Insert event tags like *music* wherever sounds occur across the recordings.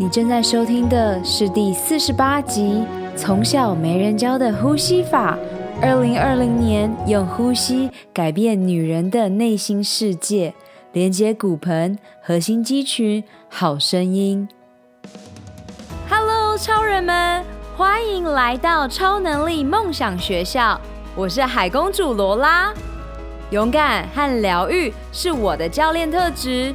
你正在收听的是第四十八集《从小没人教的呼吸法》。二零二零年，用呼吸改变女人的内心世界，连接骨盆、核心肌群，好声音。Hello，超人们，欢迎来到超能力梦想学校。我是海公主罗拉。勇敢和疗愈是我的教练特质。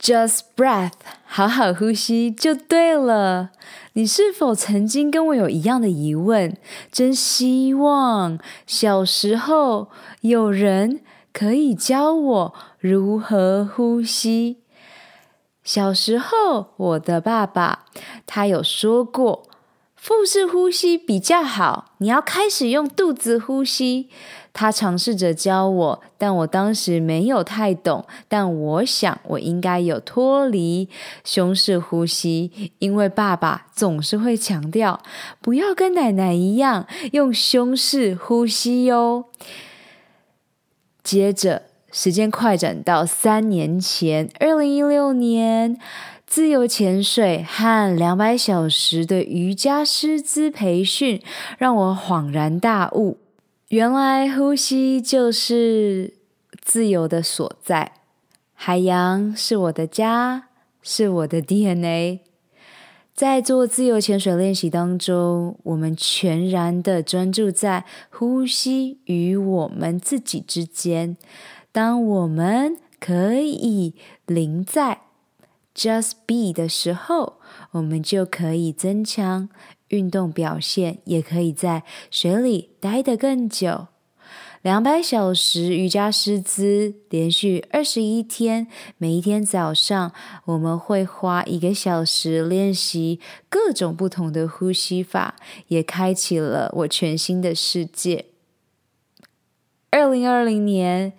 ！Just breath，好好呼吸就对了。你是否曾经跟我有一样的疑问？真希望小时候有人可以教我如何呼吸。小时候，我的爸爸他有说过，腹式呼吸比较好，你要开始用肚子呼吸。他尝试着教我，但我当时没有太懂。但我想，我应该有脱离胸式呼吸，因为爸爸总是会强调，不要跟奶奶一样用胸式呼吸哟。接着，时间快转到三年前，二零一六年，自由潜水和两百小时的瑜伽师资培训，让我恍然大悟。原来呼吸就是自由的所在，海洋是我的家，是我的 DNA。在做自由潜水练习当中，我们全然的专注在呼吸与我们自己之间。当我们可以临在 Just Be 的时候，我们就可以增强。运动表现也可以在水里待得更久。两百小时瑜伽师资，连续二十一天，每一天早上我们会花一个小时练习各种不同的呼吸法，也开启了我全新的世界。二零二零年，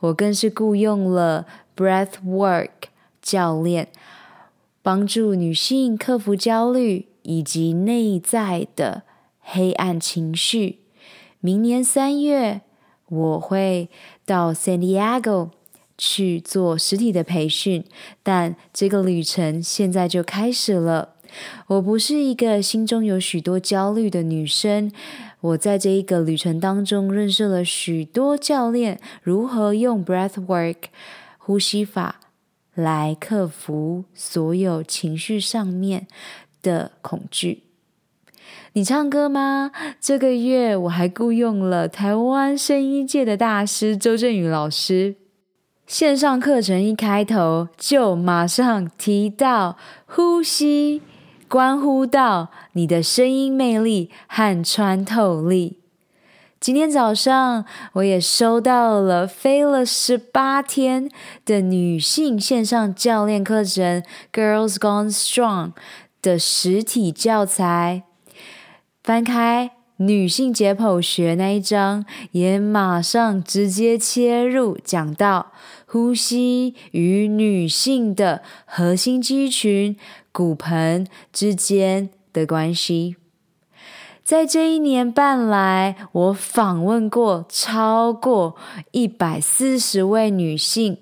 我更是雇佣了 Breathwork 教练，帮助女性克服焦虑。以及内在的黑暗情绪。明年三月，我会到 San Diego 去做实体的培训，但这个旅程现在就开始了。我不是一个心中有许多焦虑的女生，我在这一个旅程当中认识了许多教练，如何用 Breathwork 呼吸法来克服所有情绪上面的恐惧。你唱歌吗？这个月我还雇佣了台湾声音界的大师周振宇老师。线上课程一开头就马上提到呼吸，关乎到你的声音魅力和穿透力。今天早上我也收到了飞了十八天的女性线上教练课程，Girls Gone Strong。的实体教材，翻开女性解剖学那一章，也马上直接切入讲到呼吸与女性的核心肌群、骨盆之间的关系。在这一年半来，我访问过超过一百四十位女性。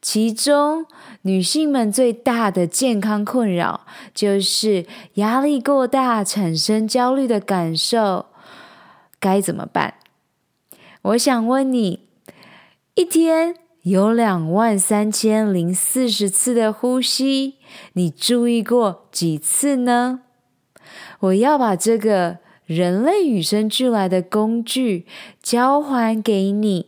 其中，女性们最大的健康困扰就是压力过大，产生焦虑的感受，该怎么办？我想问你，一天有两万三千零四十次的呼吸，你注意过几次呢？我要把这个人类与生俱来的工具交还给你。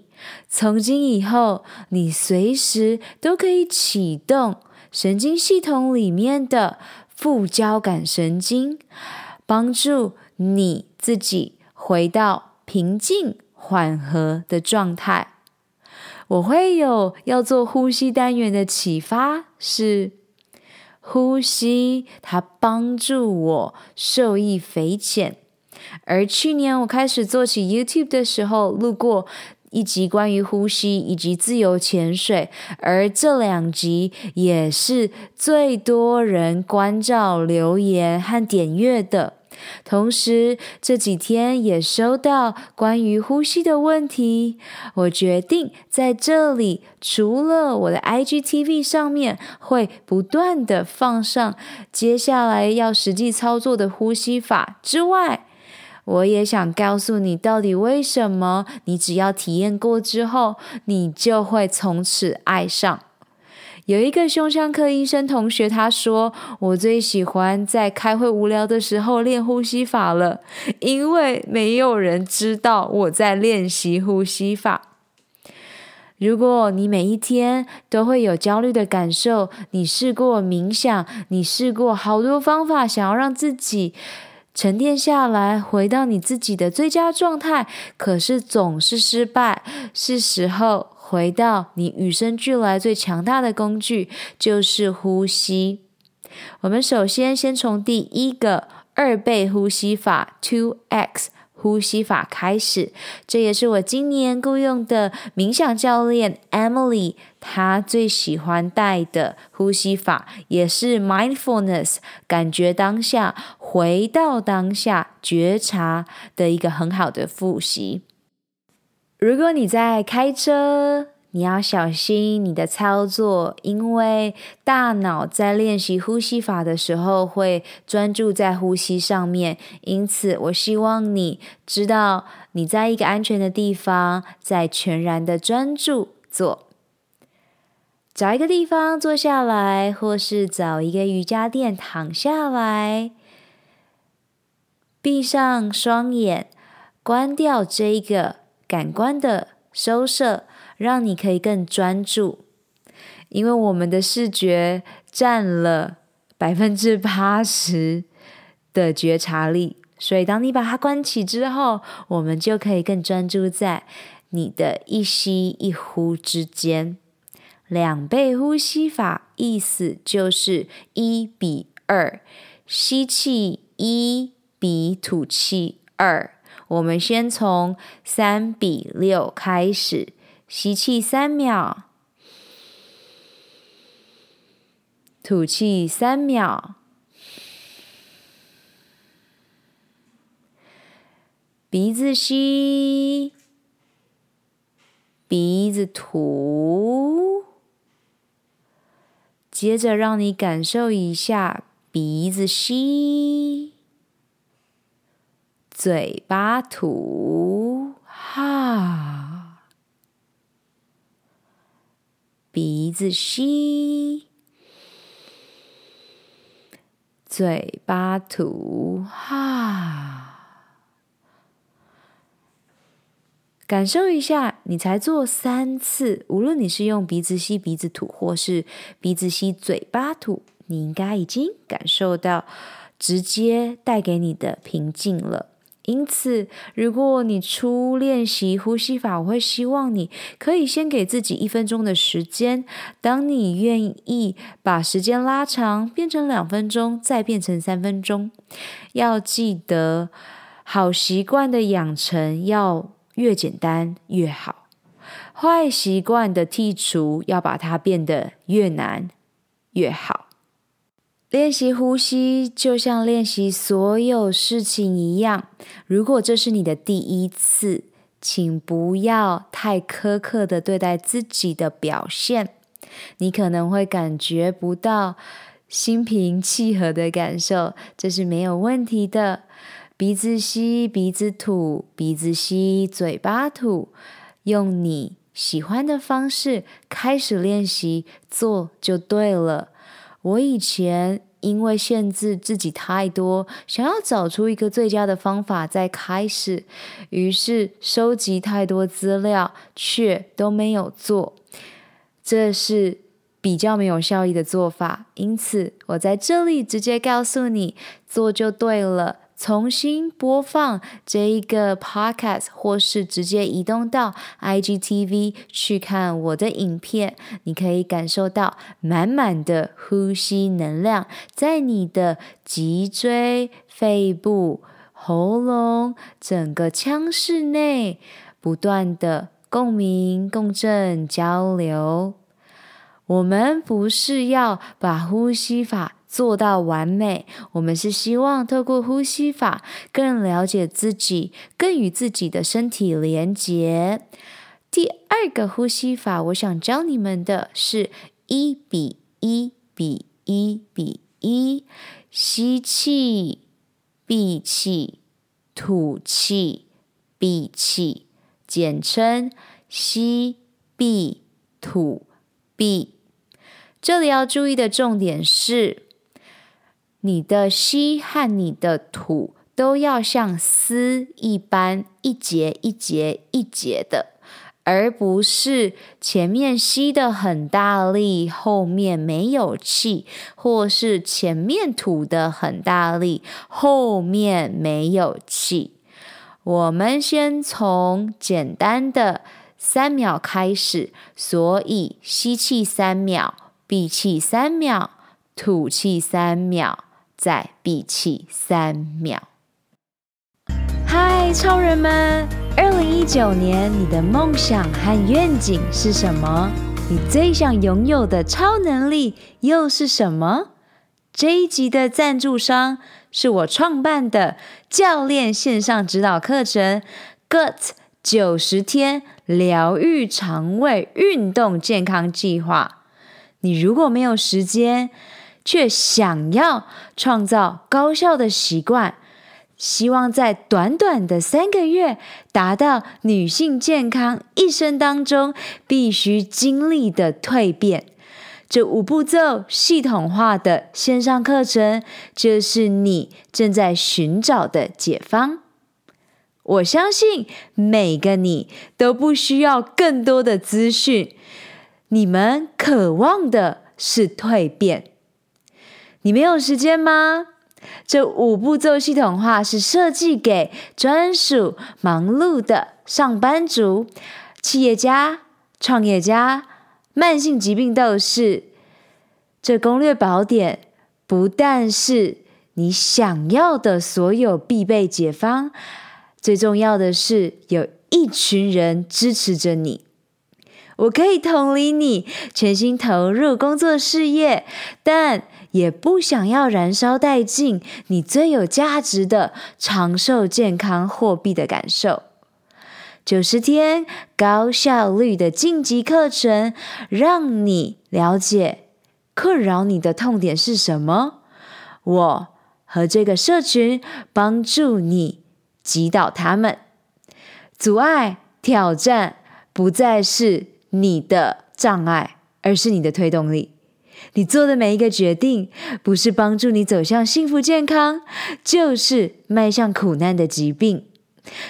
从今以后，你随时都可以启动神经系统里面的副交感神经，帮助你自己回到平静缓和的状态。我会有要做呼吸单元的启发，是呼吸，它帮助我受益匪浅。而去年我开始做起 YouTube 的时候，路过。一集关于呼吸以及自由潜水，而这两集也是最多人关照、留言和点阅的。同时，这几天也收到关于呼吸的问题，我决定在这里，除了我的 IGTV 上面会不断的放上接下来要实际操作的呼吸法之外，我也想告诉你，到底为什么你只要体验过之后，你就会从此爱上。有一个胸腔科医生同学，他说：“我最喜欢在开会无聊的时候练呼吸法了，因为没有人知道我在练习呼吸法。”如果你每一天都会有焦虑的感受，你试过冥想，你试过好多方法，想要让自己沉淀下来，回到你自己的最佳状态，可是总是失败，是时候。回到你与生俱来最强大的工具，就是呼吸。我们首先先从第一个二倍呼吸法 （Two X） 呼吸法开始。这也是我今年雇用的冥想教练 Emily 她最喜欢带的呼吸法，也是 Mindfulness 感觉当下、回到当下觉察的一个很好的复习。如果你在开车，你要小心你的操作，因为大脑在练习呼吸法的时候会专注在呼吸上面。因此，我希望你知道，你在一个安全的地方，在全然的专注做。找一个地方坐下来，或是找一个瑜伽垫躺下来，闭上双眼，关掉这一个。感官的收摄，让你可以更专注，因为我们的视觉占了百分之八十的觉察力，所以当你把它关起之后，我们就可以更专注在你的一吸一呼之间。两倍呼吸法意思就是一比二，吸气一比吐气二。我们先从三比六开始，吸气三秒，吐气三秒，鼻子吸，鼻子吐，接着让你感受一下鼻子吸。嘴巴吐，哈，鼻子吸，嘴巴吐，哈，感受一下，你才做三次，无论你是用鼻子吸、鼻子吐，或是鼻子吸、嘴巴吐，你应该已经感受到直接带给你的平静了。因此，如果你初练习呼吸法，我会希望你可以先给自己一分钟的时间。当你愿意把时间拉长，变成两分钟，再变成三分钟。要记得，好习惯的养成要越简单越好，坏习惯的剔除要把它变得越难越好。练习呼吸就像练习所有事情一样。如果这是你的第一次，请不要太苛刻的对待自己的表现。你可能会感觉不到心平气和的感受，这是没有问题的。鼻子吸，鼻子吐，鼻子吸，嘴巴吐，用你喜欢的方式开始练习，做就对了。我以前因为限制自己太多，想要找出一个最佳的方法再开始，于是收集太多资料，却都没有做，这是比较没有效益的做法。因此，我在这里直接告诉你，做就对了。重新播放这一个 podcast，或是直接移动到 IGTV 去看我的影片，你可以感受到满满的呼吸能量，在你的脊椎、肺部、喉咙、整个腔室内不断的共鸣、共振、交流。我们不是要把呼吸法做到完美，我们是希望透过呼吸法更了解自己，更与自己的身体连接。第二个呼吸法，我想教你们的是一比一比一比一，吸气，闭气，吐气，闭气，简称吸闭吐闭。这里要注意的重点是，你的吸和你的吐都要像丝一般，一节一节一节的。而不是前面吸得很大力，后面没有气，或是前面吐得很大力，后面没有气。我们先从简单的三秒开始，所以吸气三秒，闭气三秒，吐气三秒，再闭气三秒。嗨，超人们！二零一九年，你的梦想和愿景是什么？你最想拥有的超能力又是什么？这一集的赞助商是我创办的教练线上指导课程 “GUT 九十天疗愈肠胃运动健康计划”。你如果没有时间，却想要创造高效的习惯。希望在短短的三个月达到女性健康一生当中必须经历的蜕变。这五步骤系统化的线上课程，就是你正在寻找的解方。我相信每个你都不需要更多的资讯，你们渴望的是蜕变。你没有时间吗？这五步骤系统化是设计给专属忙碌的上班族、企业家、创业家、慢性疾病斗士。这攻略宝典不但是你想要的所有必备解方，最重要的是有一群人支持着你。我可以同理你，全心投入工作事业，但也不想要燃烧殆尽你最有价值的长寿健康货币的感受。九十天高效率的晋级课程，让你了解困扰你的痛点是什么。我和这个社群帮助你击倒他们，阻碍挑战不再是你的障碍，而是你的推动力。你做的每一个决定，不是帮助你走向幸福健康，就是迈向苦难的疾病。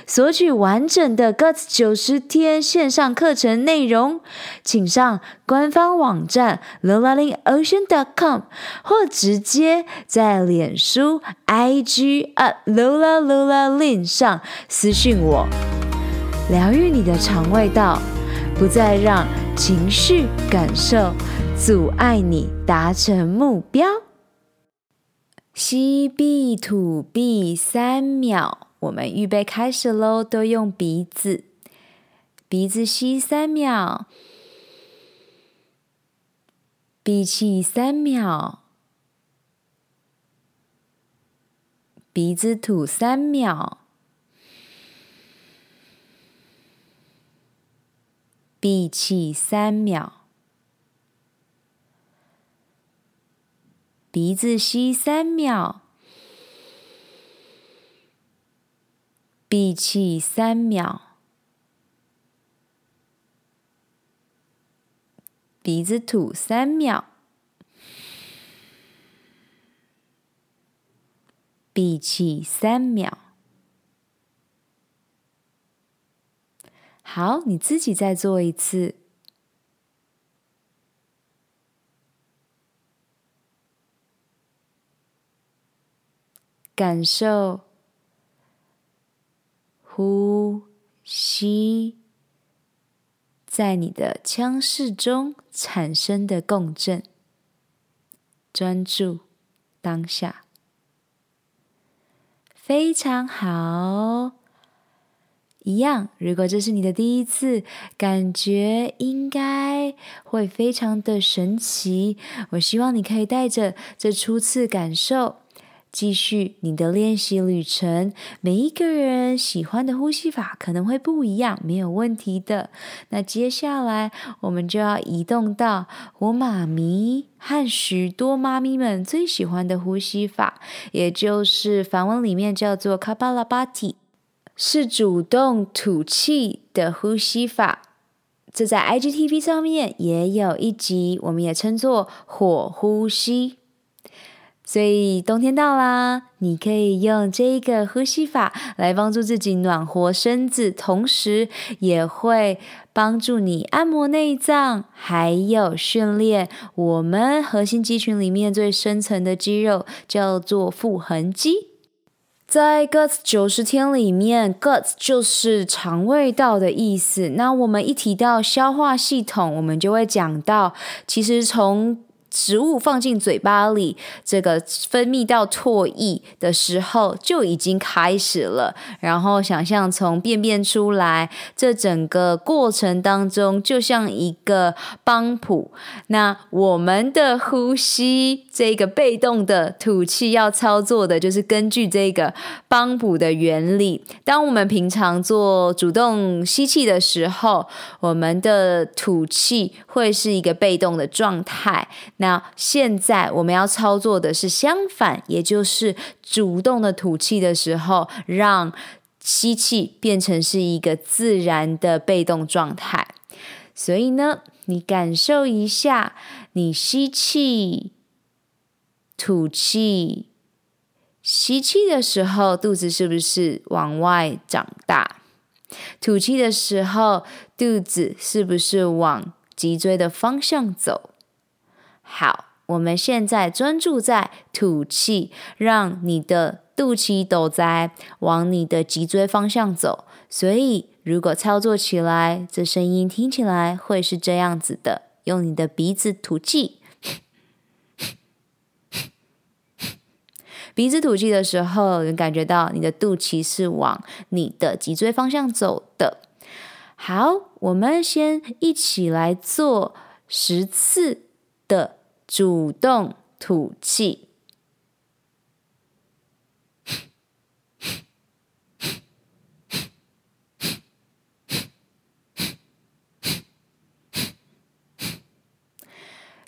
索取完整的 GUT 九十天线上课程内容，请上官方网站 lolalinocean.com，或直接在脸书 IG at lolalolaLin 上私讯我，疗愈你的肠胃道。不再让情绪感受阻碍你达成目标。吸闭吐闭三秒，我们预备开始喽！都用鼻子，鼻子吸三秒，闭气三秒，鼻子吐三秒。闭气三秒，鼻子吸三秒，闭气三秒，鼻子吐三秒，闭气三秒。好，你自己再做一次，感受呼吸在你的腔室中产生的共振，专注当下，非常好。一样，如果这是你的第一次，感觉应该会非常的神奇。我希望你可以带着这初次感受，继续你的练习旅程。每一个人喜欢的呼吸法可能会不一样，没有问题的。那接下来我们就要移动到我妈咪和许多妈咪们最喜欢的呼吸法，也就是梵文里面叫做卡巴拉巴提。是主动吐气的呼吸法，这在 IGTV 上面也有一集，我们也称作火呼吸。所以冬天到啦，你可以用这个呼吸法来帮助自己暖和身子，同时也会帮助你按摩内脏，还有训练我们核心肌群里面最深层的肌肉，叫做腹横肌。在 Guts 九十天里面，Guts 就是肠胃道的意思。那我们一提到消化系统，我们就会讲到，其实从食物放进嘴巴里，这个分泌到唾液的时候就已经开始了。然后想象从便便出来，这整个过程当中就像一个帮浦。那我们的呼吸，这个被动的吐气要操作的，就是根据这个帮浦的原理。当我们平常做主动吸气的时候，我们的吐气会是一个被动的状态。那现在我们要操作的是相反，也就是主动的吐气的时候，让吸气变成是一个自然的被动状态。所以呢，你感受一下，你吸气、吐气，吸气的时候肚子是不是往外长大？吐气的时候肚子是不是往脊椎的方向走？好，我们现在专注在吐气，让你的肚脐斗在往你的脊椎方向走。所以，如果操作起来，这声音听起来会是这样子的：用你的鼻子吐气，*laughs* 鼻子吐气的时候，你感觉到你的肚脐是往你的脊椎方向走的。好，我们先一起来做十次的。主动吐气，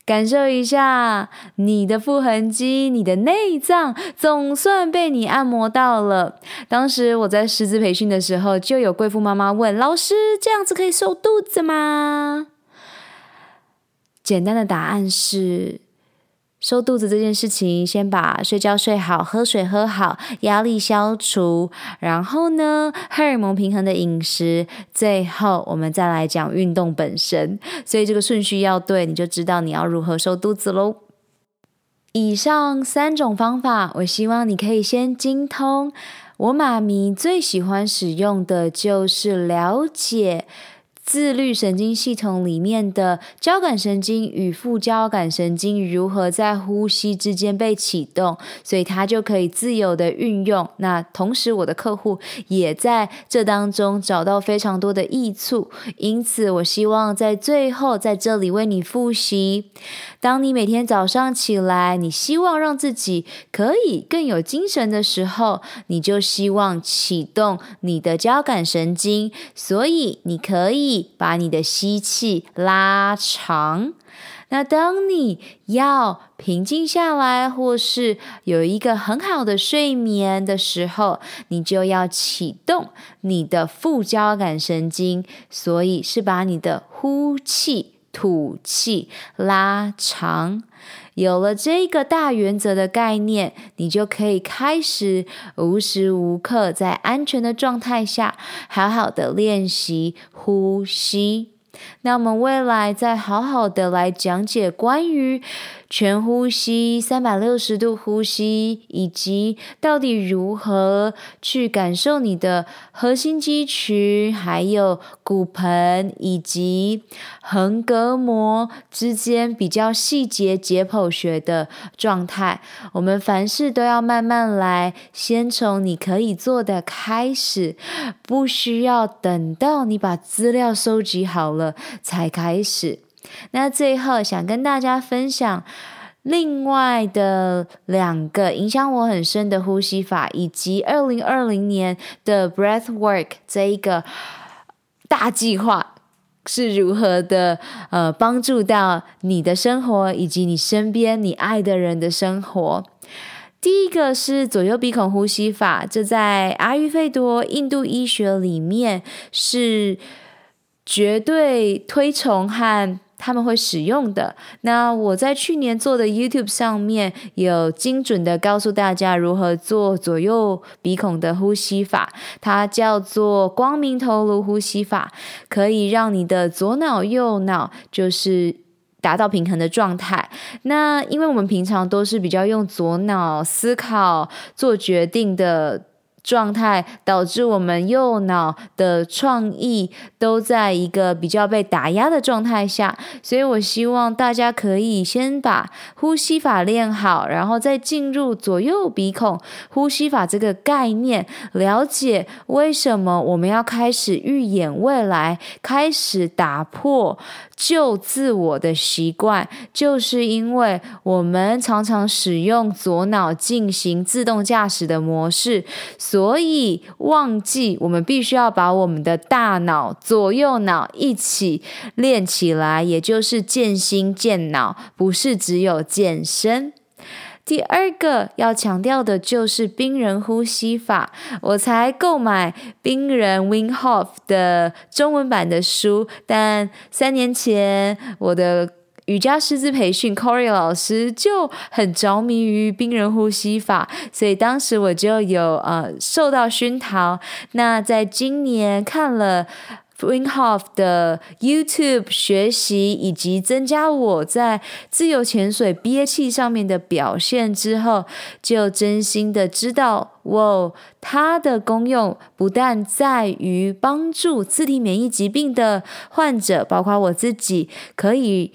感受一下你的腹横肌，你的内脏总算被你按摩到了。当时我在师资培训的时候，就有贵妇妈妈问老师：“这样子可以瘦肚子吗？”简单的答案是，收肚子这件事情，先把睡觉睡好，喝水喝好，压力消除，然后呢，荷尔蒙平衡的饮食，最后我们再来讲运动本身。所以这个顺序要对，你就知道你要如何收肚子喽。以上三种方法，我希望你可以先精通。我妈咪最喜欢使用的就是了解。自律神经系统里面的交感神经与副交感神经如何在呼吸之间被启动，所以它就可以自由的运用。那同时，我的客户也在这当中找到非常多的益处。因此，我希望在最后在这里为你复习：当你每天早上起来，你希望让自己可以更有精神的时候，你就希望启动你的交感神经，所以你可以。把你的吸气拉长。那当你要平静下来，或是有一个很好的睡眠的时候，你就要启动你的副交感神经。所以是把你的呼气、吐气拉长。有了这个大原则的概念，你就可以开始无时无刻在安全的状态下，好好的练习呼吸。那我们未来再好好的来讲解关于全呼吸、三百六十度呼吸，以及到底如何去感受你的核心肌群，还有骨盆以及横膈膜之间比较细节解剖学的状态。我们凡事都要慢慢来，先从你可以做的开始，不需要等到你把资料收集好了才开始。那最后想跟大家分享另外的两个影响我很深的呼吸法，以及二零二零年的 Breath Work 这一个大计划是如何的呃帮助到你的生活，以及你身边你爱的人的生活。第一个是左右鼻孔呼吸法，这在阿育吠陀印度医学里面是绝对推崇和。他们会使用的。那我在去年做的 YouTube 上面有精准的告诉大家如何做左右鼻孔的呼吸法，它叫做光明头颅呼吸法，可以让你的左脑右脑就是达到平衡的状态。那因为我们平常都是比较用左脑思考做决定的。状态导致我们右脑的创意都在一个比较被打压的状态下，所以我希望大家可以先把呼吸法练好，然后再进入左右鼻孔呼吸法这个概念，了解为什么我们要开始预演未来，开始打破旧自我的习惯，就是因为我们常常使用左脑进行自动驾驶的模式。所以忘记，我们必须要把我们的大脑左右脑一起练起来，也就是健心健脑，不是只有健身。第二个要强调的就是冰人呼吸法，我才购买冰人 Wim Hof 的中文版的书，但三年前我的。瑜伽师资培训，Corey 老师就很着迷于冰人呼吸法，所以当时我就有呃受到熏陶。那在今年看了 WINGHOF 的 YouTube 学习，以及增加我在自由潜水憋气上面的表现之后，就真心的知道，哇，它的功用不但在于帮助自体免疫疾病的患者，包括我自己，可以。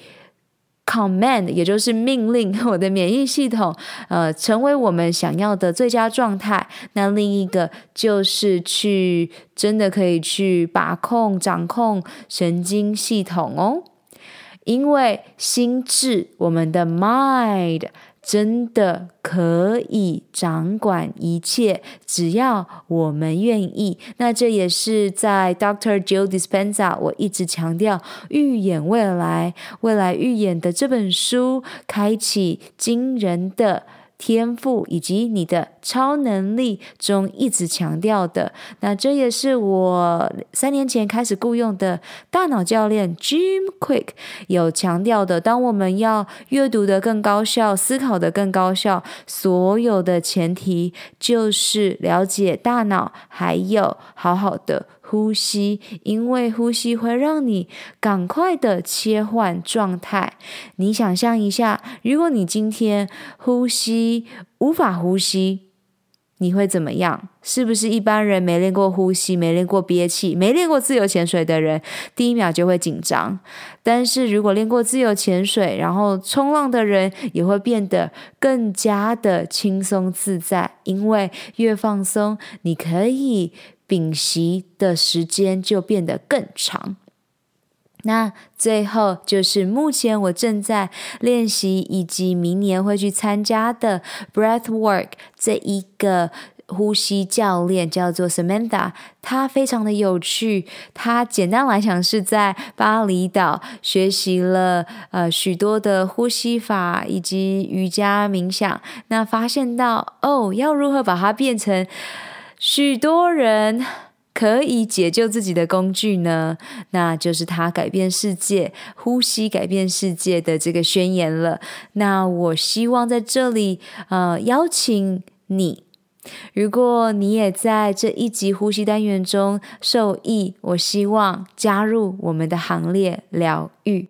Command，也就是命令 *laughs* 我的免疫系统，呃，成为我们想要的最佳状态。那另一个就是去真的可以去把控、掌控神经系统哦，因为心智，我们的 mind。真的可以掌管一切，只要我们愿意。那这也是在 Doctor Joe Dispenza 我一直强调预演未来，未来预演的这本书，开启惊人的。天赋以及你的超能力中一直强调的，那这也是我三年前开始雇佣的大脑教练 Jim Quick 有强调的。当我们要阅读得更高效，思考得更高效，所有的前提就是了解大脑，还有好好的。呼吸，因为呼吸会让你赶快的切换状态。你想象一下，如果你今天呼吸无法呼吸，你会怎么样？是不是一般人没练过呼吸、没练过憋气、没练过自由潜水的人，第一秒就会紧张？但是如果练过自由潜水，然后冲浪的人，也会变得更加的轻松自在，因为越放松，你可以。屏息的时间就变得更长。那最后就是目前我正在练习，以及明年会去参加的 Breath Work 这一个呼吸教练叫做 Samantha，他非常的有趣。他简单来讲是在巴厘岛学习了呃许多的呼吸法以及瑜伽冥想，那发现到哦，要如何把它变成。许多人可以解救自己的工具呢，那就是他改变世界、呼吸改变世界的这个宣言了。那我希望在这里，呃，邀请你，如果你也在这一集呼吸单元中受益，我希望加入我们的行列，疗愈。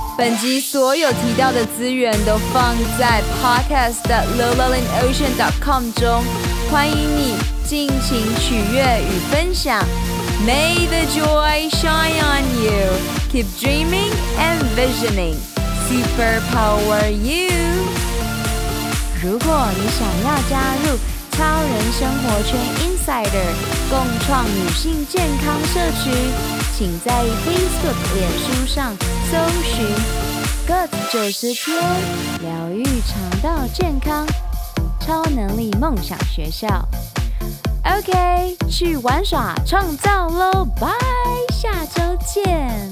本集所有提到的资源都放在 podcast 的 lowlevelocean.com 中，欢迎你尽情取悦与分享。May the joy shine on you. Keep dreaming and visioning. Superpower you. 如果你想要加入超人生活圈 Insider 共创女性健康社区。请在 Facebook、脸书上搜寻 “Good 九十天疗愈肠道健康超能力梦想学校”。OK，去玩耍创造喽，拜。下周见